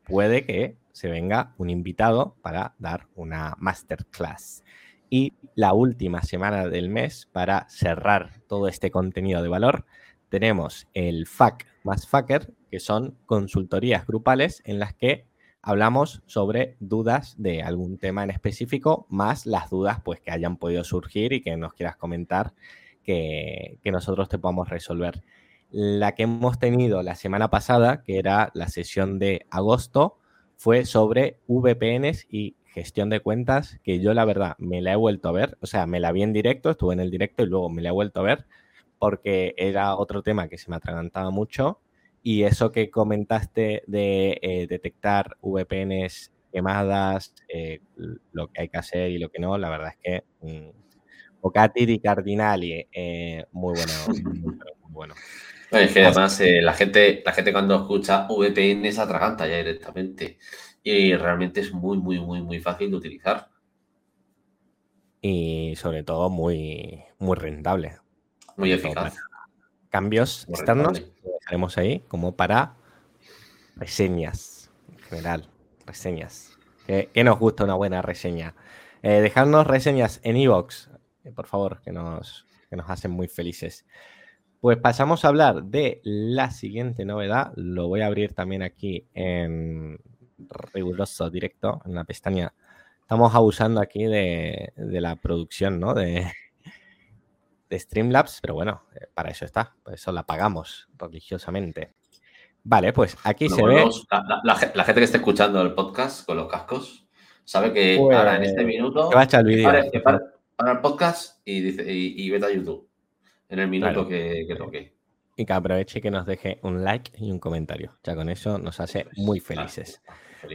puede que se venga un invitado para dar una masterclass. Y la última semana del mes, para cerrar todo este contenido de valor, tenemos el FAC más FACER, que son consultorías grupales en las que hablamos sobre dudas de algún tema en específico, más las dudas pues, que hayan podido surgir y que nos quieras comentar que, nosotros te podamos resolver. La que hemos tenido la semana pasada, que era la sesión de agosto, fue sobre VPNs y gestión de cuentas, que yo la verdad me la he vuelto a ver, o sea, me la vi en directo, estuve en el directo y luego me la he vuelto a ver porque era otro tema que se me atragantaba mucho y eso que comentaste de eh, detectar VPNs quemadas, eh, lo que hay que hacer y lo que no, la verdad es que um, y Cardinali, eh, muy bueno, muy, bueno. Es que además la, gente, la gente cuando escucha VPN se atraganta ya directamente y realmente es muy, muy, muy, muy fácil de utilizar. Y sobre todo muy, muy rentable. Muy eficaz. Cambios externos dejaremos ahí como para reseñas en general. Reseñas. Que, nos gusta una buena reseña. Eh, dejadnos reseñas en iVoox, eh, por favor, que nos, que nos hacen muy felices. Pues pasamos a hablar de la siguiente novedad. Lo voy a abrir también aquí en riguroso directo, en la pestaña. Estamos abusando aquí de, de la producción, ¿no? De, de Streamlabs, pero bueno, eh, para eso está, por eso la pagamos religiosamente. Vale, pues aquí se ve. La, gente que esté escuchando el podcast con los cascos sabe que ahora en este pues, minuto. va a echar el vídeo. Para, el podcast y, dice, y, vete a YouTube en el minuto que, toque. Y que aproveche que nos deje un like y un comentario. Ya con eso nos hace muy felices.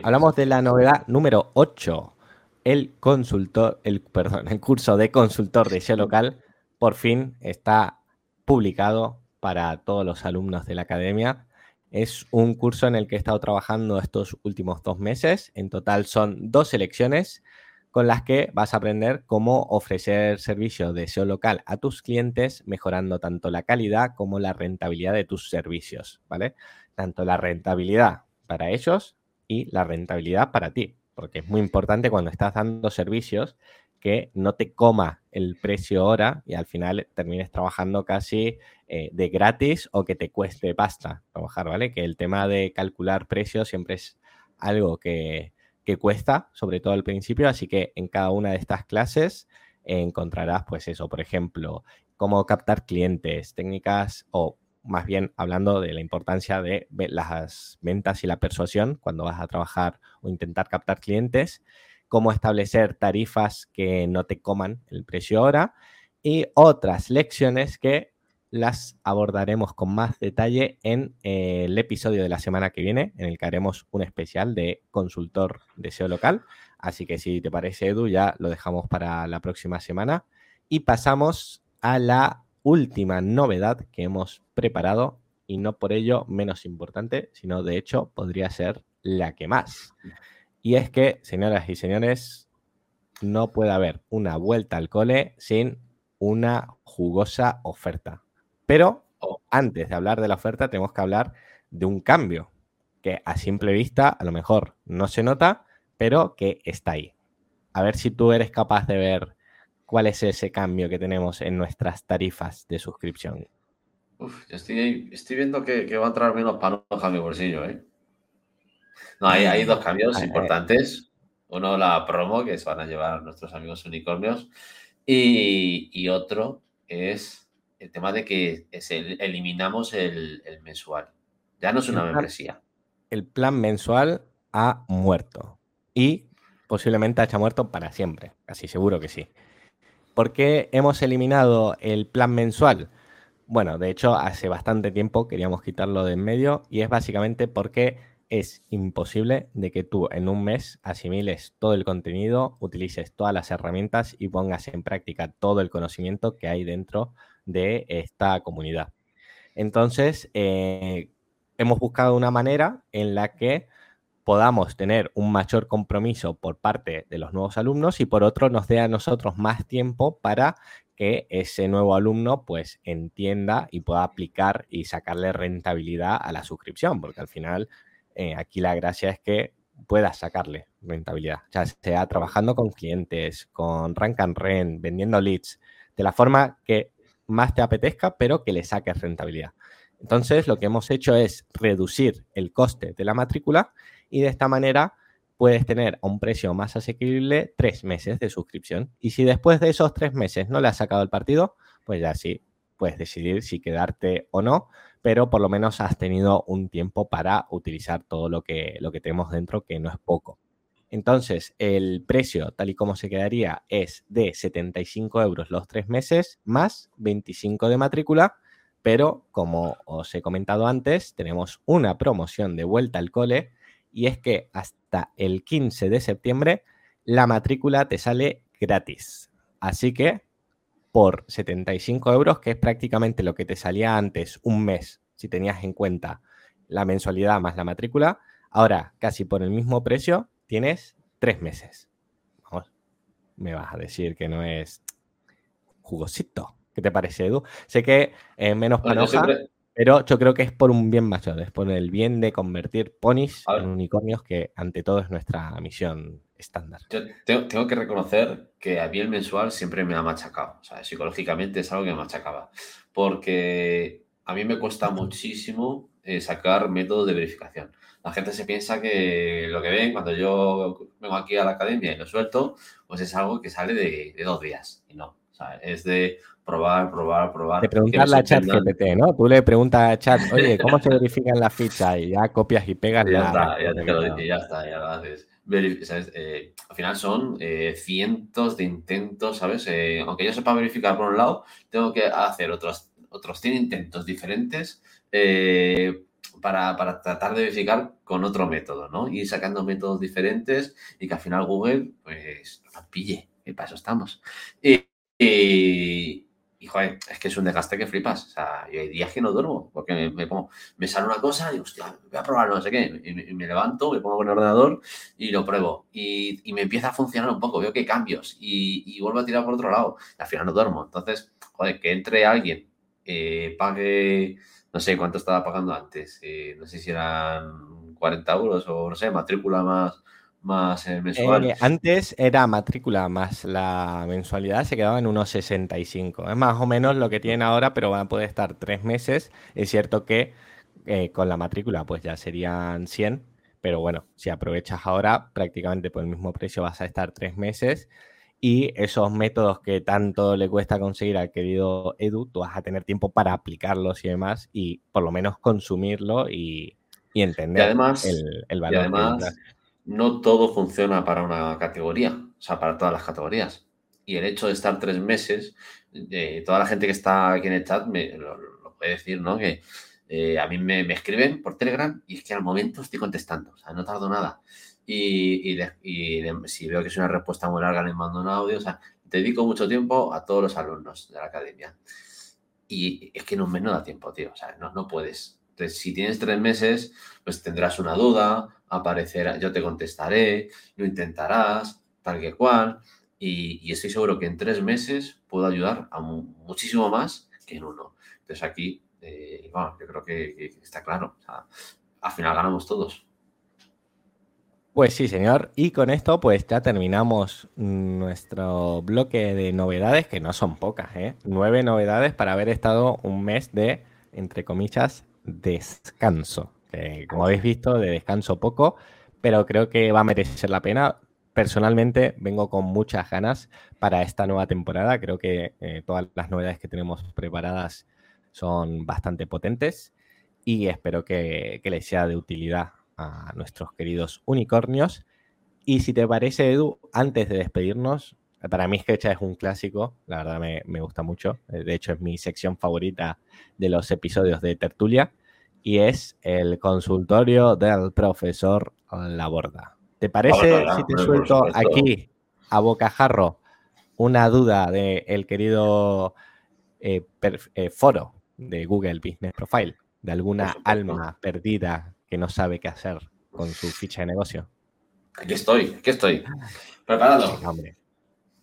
Hablamos de la novedad número 8. El consultor, el, perdón, el curso de consultor de SEO local por fin está publicado para todos los alumnos de la academia. Es un curso en el que he estado trabajando estos últimos dos meses. En total son dos selecciones con las que vas a aprender cómo ofrecer servicios de SEO local a tus clientes, mejorando tanto la calidad como la rentabilidad de tus servicios, ¿vale? Tanto la rentabilidad para ellos y la rentabilidad para ti, porque es muy importante cuando estás dando servicios que no te coma el precio hora y al final termines trabajando casi eh, de gratis o que te cueste pasta trabajar, ¿vale? Que el tema de calcular precios siempre es algo que, cuesta, sobre todo al principio, así que en cada una de estas clases encontrarás, pues eso, por ejemplo, cómo captar clientes, técnicas o más bien hablando de la importancia de las ventas y la persuasión cuando vas a trabajar o intentar captar clientes cómo establecer tarifas que no te coman el precio ahora y otras lecciones que las abordaremos con más detalle en eh, el episodio de la semana que viene, en el que haremos un especial de consultor de SEO local. Así que si te parece, Edu, ya lo dejamos para la próxima semana. Y pasamos a la última novedad que hemos preparado y no por ello menos importante, sino de hecho podría ser la que más. Y es que, señoras y señores, no puede haber una vuelta al cole sin una jugosa oferta. Pero antes de hablar de la oferta, tenemos que hablar de un cambio que a simple vista a lo mejor no se nota, pero que está ahí. A ver si tú eres capaz de ver ¿cuál es ese cambio que tenemos en nuestras tarifas de suscripción? Uf, yo estoy, estoy viendo que, que, va a entrar menos panoja a mi bolsillo, ¿eh? No, hay, hay dos cambios ah, importantes. Uno, la promo que se van a llevar nuestros amigos unicornios. Y, y otro es el tema de que eliminamos el, el, mensual. Ya no es una membresía. El plan mensual ha muerto. Y posiblemente haya muerto para siempre. Casi seguro que sí. ¿Por qué hemos eliminado el plan mensual? Bueno, de hecho, hace bastante tiempo queríamos quitarlo de en medio y es básicamente porque es imposible de que tú en un mes asimiles todo el contenido, utilices todas las herramientas y pongas en práctica todo el conocimiento que hay dentro de esta comunidad. Entonces, eh, hemos buscado una manera en la que podamos tener un mayor compromiso por parte de los nuevos alumnos y por otro nos dé a nosotros más tiempo para que ese nuevo alumno pues entienda y pueda aplicar y sacarle rentabilidad a la suscripción, porque al final eh, aquí la gracia es que puedas sacarle rentabilidad, ya sea trabajando con clientes, con Rank and Rent, vendiendo leads, de la forma que más te apetezca, pero que le saques rentabilidad. Entonces, lo que hemos hecho es reducir el coste de la matrícula y de esta manera puedes tener a un precio más asequible tres meses de suscripción. Y si después de esos tres meses no le has sacado el partido, pues ya sí, puedes decidir si quedarte o no, pero por lo menos has tenido un tiempo para utilizar todo lo que, lo que tenemos dentro, que no es poco. Entonces, el precio, tal y como se quedaría, es de 75 euros los tres meses más 25 de matrícula, pero como os he comentado antes, tenemos una promoción de vuelta al cole y es que hasta el 15 de septiembre la matrícula te sale gratis. Así que por 75 euros, que es prácticamente lo que te salía antes un mes, si tenías en cuenta la mensualidad más la matrícula, ahora casi por el mismo precio tienes tres meses. Vamos, me vas a decir que no es jugosito. ¿Qué te parece, Edu? Sé que es menos panoja, pero yo creo que es por un bien mayor, es por el bien de convertir ponis en unicornios, que ante todo es nuestra misión estándar. Yo tengo, que reconocer que a mí el mensual siempre me ha machacado. O sea, psicológicamente es algo que me machacaba. Porque a mí me cuesta muchísimo eh, sacar métodos de verificación. La gente se piensa que lo que ven cuando yo vengo aquí a la academia y lo suelto, pues es algo que sale de, de dos días. Y no. Sea, es de probar, probar, probar. De preguntarle a chat GPT, ¿no? Tú le preguntas a chat, oye, ¿cómo se verifican las fichas? Y ya copias y pegas. ya está, ya te lo ya está, ya lo haces. Eh, al final son eh, cientos de intentos, ¿sabes? Eh, aunque yo sepa verificar por un lado, tengo que hacer otros, otros 100 intentos diferentes para, para, tratar de verificar con otro método, ¿no? Ir sacando métodos diferentes y que al final Google, pues, nos pille. Y para eso estamos. Y, y, y, joder, es que es un desgaste que flipas. O sea, yo hay días que no duermo porque me, me, pongo, me sale una cosa y digo, hostia, voy a probarlo, no sé qué. Y me, levanto, me pongo con el ordenador y lo pruebo. Y, me empieza a funcionar un poco, veo que cambios y, y, vuelvo a tirar por otro lado. Y al final no duermo. Entonces, joder, que entre alguien, eh, pague, no sé cuánto estaba pagando antes, eh, no sé si eran 40 euros o no sé, matrícula más más eh, mensual. Eh, antes era matrícula más la mensualidad, se quedaba en unos 65. Es más o menos lo que tienen ahora, pero va a poder estar tres meses. Es cierto que eh, con la matrícula pues ya serían 100, pero bueno, si aprovechas ahora, prácticamente por el mismo precio vas a estar tres meses. Y esos métodos que tanto le cuesta conseguir al querido Edu, tú vas a tener tiempo para aplicarlos y demás, y por lo menos consumirlo y, entender además, el, el valor. Y además, no todo funciona para una categoría, o sea, para todas las categorías. Y el hecho de estar tres meses, eh, toda la gente que está aquí en el chat me lo, puede decir, ¿no? Que eh, a mí me, escriben por Telegram y es que al momento estoy contestando, o sea, no tardo nada. Y, si veo que es una respuesta muy larga, les mando un audio, o sea, dedico mucho tiempo a todos los alumnos de la academia. Y es que en un mes no da tiempo, tío, o sea, no, no puedes. Entonces, si tienes tres meses, pues tendrás una duda, aparecerá, yo te contestaré, lo intentarás, tal que cual, y, estoy seguro que en tres meses puedo ayudar a muchísimo más que en uno. Entonces aquí, eh, bueno, yo creo que, está claro, al final ganamos todos. Pues sí, señor. Y con esto, pues ya terminamos nuestro bloque de novedades, que no son pocas, ¿eh? Nueve novedades para haber estado un mes de, entre comillas, descanso. Que, como habéis visto, de descanso poco, pero creo que va a merecer la pena. Personalmente vengo con muchas ganas para esta nueva temporada. Creo que eh, todas las novedades que tenemos preparadas son bastante potentes y espero que, les sea de utilidad a nuestros queridos unicornios. Y si te parece, Edu, antes de despedirnos, para mí Sketcha es un clásico, la verdad me, gusta mucho. De hecho, es mi sección favorita de los episodios de Tertulia. Y es el consultorio del profesor Laborda. ¿Te parece si te suelto aquí a bocajarro una duda del el querido eh, eh, foro de Google Business Profile? De alguna alma perdida que no sabe qué hacer con su ficha de negocio. Aquí estoy, aquí estoy. Preparado.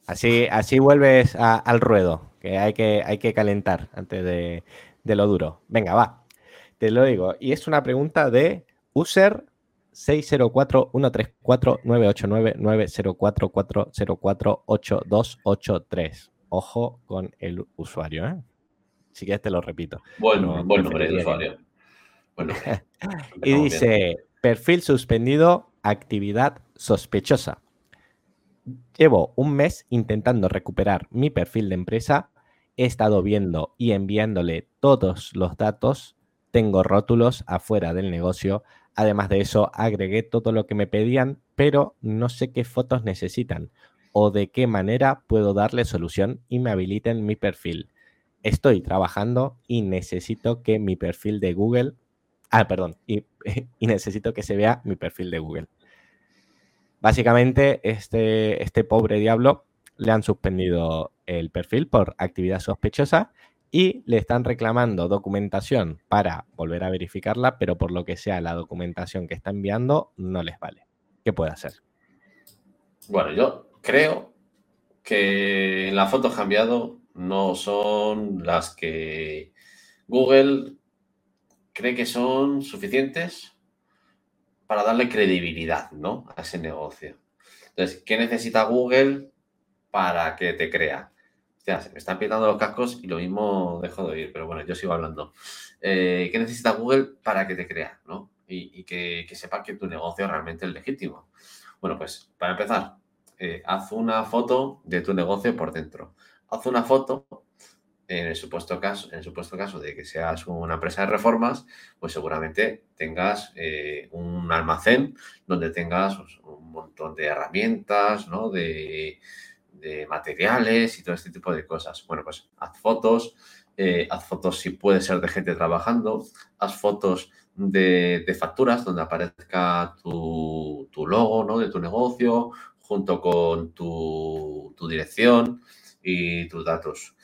Así, así vuelves al ruedo, que hay, que hay que calentar antes de, lo duro. Venga, va. Te lo digo. Y es una pregunta de user 604-134-989-904-404-8283. Ojo con el usuario, ¿eh? Si quieres te lo repito. Bueno, buen nombre de usuario. y dice, perfil suspendido, actividad sospechosa. Llevo un mes intentando recuperar mi perfil de empresa. He estado viendo y enviándole todos los datos. Tengo rótulos afuera del negocio. Además de eso, agregué todo lo que me pedían, pero no sé qué fotos necesitan o de qué manera puedo darle solución y me habiliten mi perfil. Estoy trabajando y necesito que mi perfil de Google Ah, perdón. Y, necesito que se vea mi perfil de Google. Básicamente, este, este pobre diablo le han suspendido el perfil por actividad sospechosa y le están reclamando documentación para volver a verificarla, pero por lo que sea la documentación que está enviando no les vale. ¿Qué puede hacer? Bueno, yo creo que las fotos cambiado no son las que Google cree que son suficientes para darle credibilidad ¿no? a ese negocio. Entonces, ¿qué necesita Google para que te crea? Hostia, se me están pitando los cascos y lo mismo dejo de oír, pero bueno, yo sigo hablando. Eh, ¿Qué necesita Google para que te crea? ¿no? Y, que, sepa que tu negocio realmente es legítimo. Bueno, pues para empezar, eh, haz una foto de tu negocio por dentro. Haz una foto en el supuesto caso, en supuesto caso de que seas una empresa de reformas, pues seguramente tengas eh, un almacén donde tengas pues, un montón de herramientas, ¿no? De, materiales y todo este tipo de cosas. Bueno, pues haz fotos, eh, haz fotos si puede ser de gente trabajando, haz fotos de, facturas donde aparezca tu, logo, ¿no? De tu negocio, junto con tu, tu dirección y tus datos.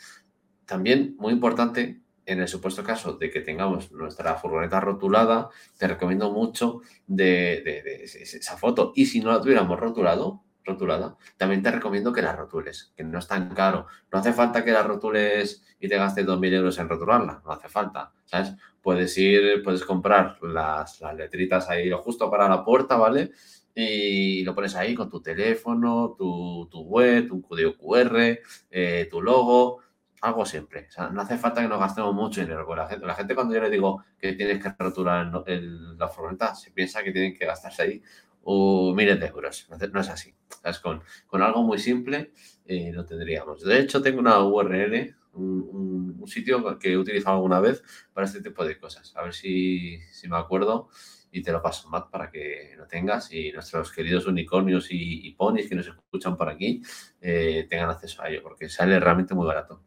También, muy importante, en el supuesto caso de que tengamos nuestra furgoneta rotulada, te recomiendo mucho de, esa foto. Y si no la tuviéramos rotulado, rotulada, también te recomiendo que la rotules, que no es tan caro. No hace falta que la rotules y te gastes 2.000 euros en rotularla, no hace falta, ¿sabes? Puedes ir, puedes comprar las, letritas ahí lo justo para la puerta, ¿vale? Y lo pones ahí con tu teléfono, tu, web, tu código QR, eh, tu logo, algo siempre. O sea, no hace falta que nos gastemos mucho dinero la gente. La gente cuando yo le digo que tienes que rotular la furgoneta, se piensa que tienen que gastarse ahí uh, miles de euros. No es así. Con, con, algo muy simple eh, lo tendríamos. De hecho, tengo una URL, un, sitio que he utilizado alguna vez para este tipo de cosas. A ver si, si me acuerdo y te lo paso, Matt, para que lo tengas y nuestros queridos unicornios y, ponis que nos escuchan por aquí eh, tengan acceso a ello, porque sale realmente muy barato.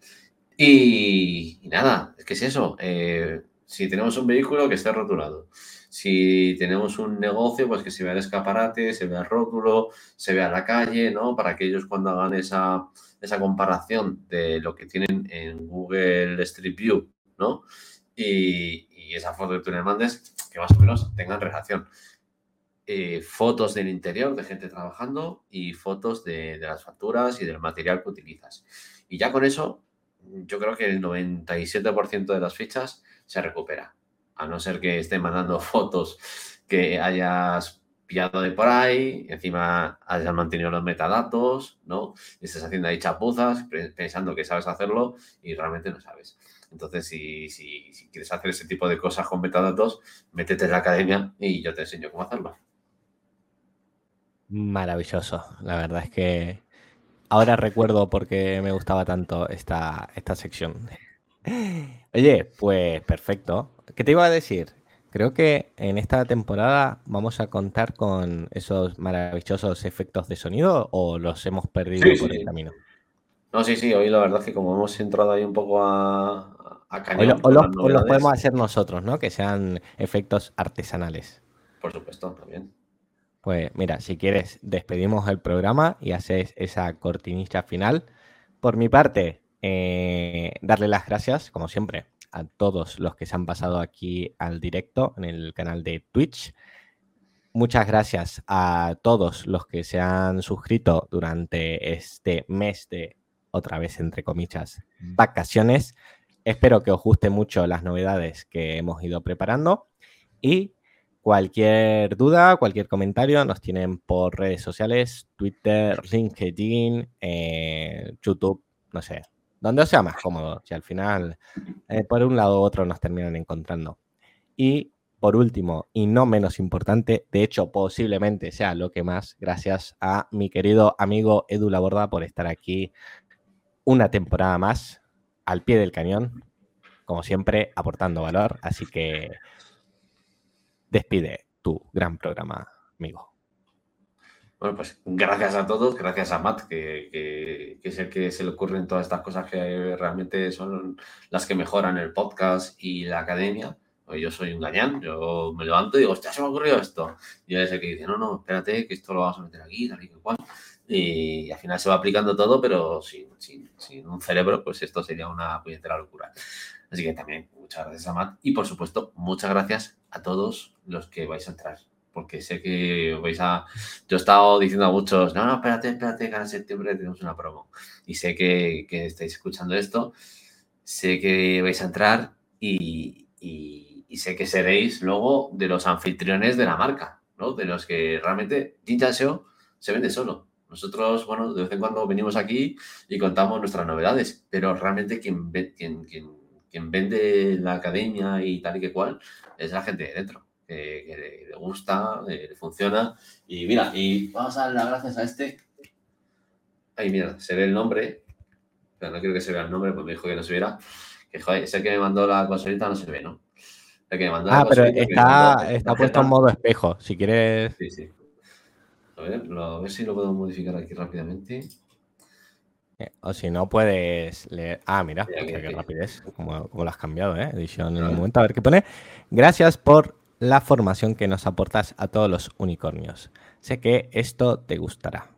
Y, nada, es que es eso. Eh, si tenemos un vehículo que esté rotulado, si tenemos un negocio, pues que se vea el escaparate, se vea el rótulo, se vea la calle, ¿no? Para que ellos cuando hagan esa, esa comparación de lo que tienen en Google Street View, ¿no? Y, y esa foto que tú le mandes, que más o menos tengan relación. Eh, fotos del interior de gente trabajando y fotos de, las facturas y del material que utilizas. Y ya con eso, yo creo que el 97% de las fichas se recupera. A no ser que estén mandando fotos que hayas pillado de por ahí, encima hayas mantenido los metadatos, ¿no? Y estás haciendo ahí chapuzas pensando que sabes hacerlo y realmente no sabes. Entonces, si, si, si, quieres hacer ese tipo de cosas con metadatos, métete en la academia y yo te enseño cómo hacerlo. Maravilloso. La verdad es que ahora recuerdo por qué me gustaba tanto esta, esta sección. Oye, pues perfecto. ¿Qué te iba a decir? Creo que en esta temporada vamos a contar con esos maravillosos efectos de sonido o los hemos perdido por el camino. No, sí, sí, hoy la verdad es que como hemos entrado ahí un poco a, a cañón. O, los, podemos hacer nosotros, ¿no? Que sean efectos artesanales. Por supuesto, también. Pues mira, si quieres, despedimos el programa y haces esa cortinilla final. Por mi parte, eh, darle las gracias, como siempre, a todos los que se han pasado aquí al directo en el canal de Twitch. Muchas gracias a todos los que se han suscrito durante este mes de, otra vez entre comillas, vacaciones. Espero que os gusten mucho las novedades que hemos ido preparando y cualquier duda, cualquier comentario nos tienen por redes sociales, Twitter, LinkedIn, eh, YouTube, no sé, donde sea más cómodo, si al final eh, por un lado u otro nos terminan encontrando. Y por último, y no menos importante, de hecho posiblemente sea lo que más, gracias a mi querido amigo Edu Laborda por estar aquí una temporada más al pie del cañón, como siempre, aportando valor. Así que despide tu gran programa, amigo. Bueno, pues gracias a todos, gracias a Matt, que, es el que se le ocurren todas estas cosas que realmente son las que mejoran el podcast y la academia. Pues yo soy un gañán, yo me levanto y digo, hostia, se me ha ocurrido esto. Y él es el que dice, no, no, espérate, que esto lo vamos a meter aquí, tal y cual. Y al final se va aplicando todo, pero sin, sin un cerebro, pues esto sería una puñetera locura. Así que también muchas gracias a Matt y por supuesto muchas gracias a todos los que vais a entrar porque sé que vais a... Yo he estado diciendo a muchos, no, no, espérate, espérate, que en septiembre tenemos una promo. Y sé que, estáis escuchando esto, sé que vais a entrar y, sé que seréis luego de los anfitriones de la marca, ¿no? De los que realmente Jinja SEO se vende solo. Nosotros, bueno, de vez en cuando venimos aquí y contamos nuestras novedades, pero realmente quien, quien, quien, quien vende la academia y tal y que cual es la gente de dentro que, le gusta, le funciona. Y mira, y vamos a dar las gracias a este. Ahí, mira, se ve el nombre. Pero no quiero que se vea el nombre, porque me dijo que no se viera. Que joder, ese que me mandó la consolita no se ve, ¿no? El que me mandó ah, pero está, está puesto en modo espejo, si quieres. Sí, sí. A ver, a ver si lo puedo modificar aquí rápidamente. Eh, o si no, puedes leer. Ah, mira, qué rapidez. Como, como, lo has cambiado, ¿eh? Edición en un momento. A ver qué pone. Gracias por la formación que nos aportas a todos los unicornios. Sé que esto te gustará.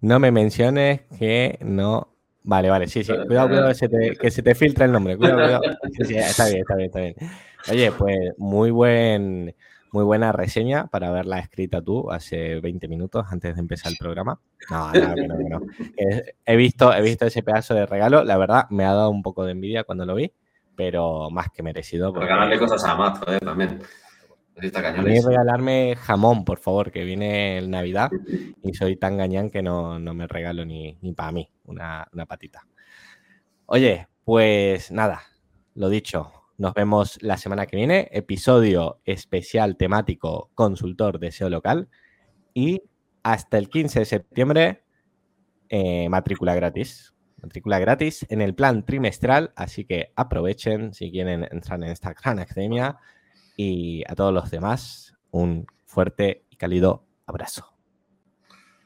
No me menciones que no. Vale, vale, sí, sí. Cuidado, cuidado, que se te, filtra el nombre. Cuidado, cuidado. está bien, está bien, está bien. Oye, pues muy buen, muy buena reseña para haberla escrita tú hace 20 minutos antes de empezar el programa. No, no, no, no. He, visto, he visto ese pedazo de regalo. La verdad, me ha dado un poco de envidia cuando lo vi pero más que merecido. Porque... Regalarle cosas a Matt, joder, también. A mí regalarme jamón, por favor, que viene el Navidad y soy tan gañán que no, me regalo ni, para mí una, una patita. Oye, pues nada, lo dicho, nos vemos la semana que viene, episodio especial temático consultor de SEO local y hasta el 15 de septiembre eh, matrícula gratis matrícula gratis en el plan trimestral, así que aprovechen si quieren entrar en esta gran academia y a todos los demás un fuerte y cálido abrazo.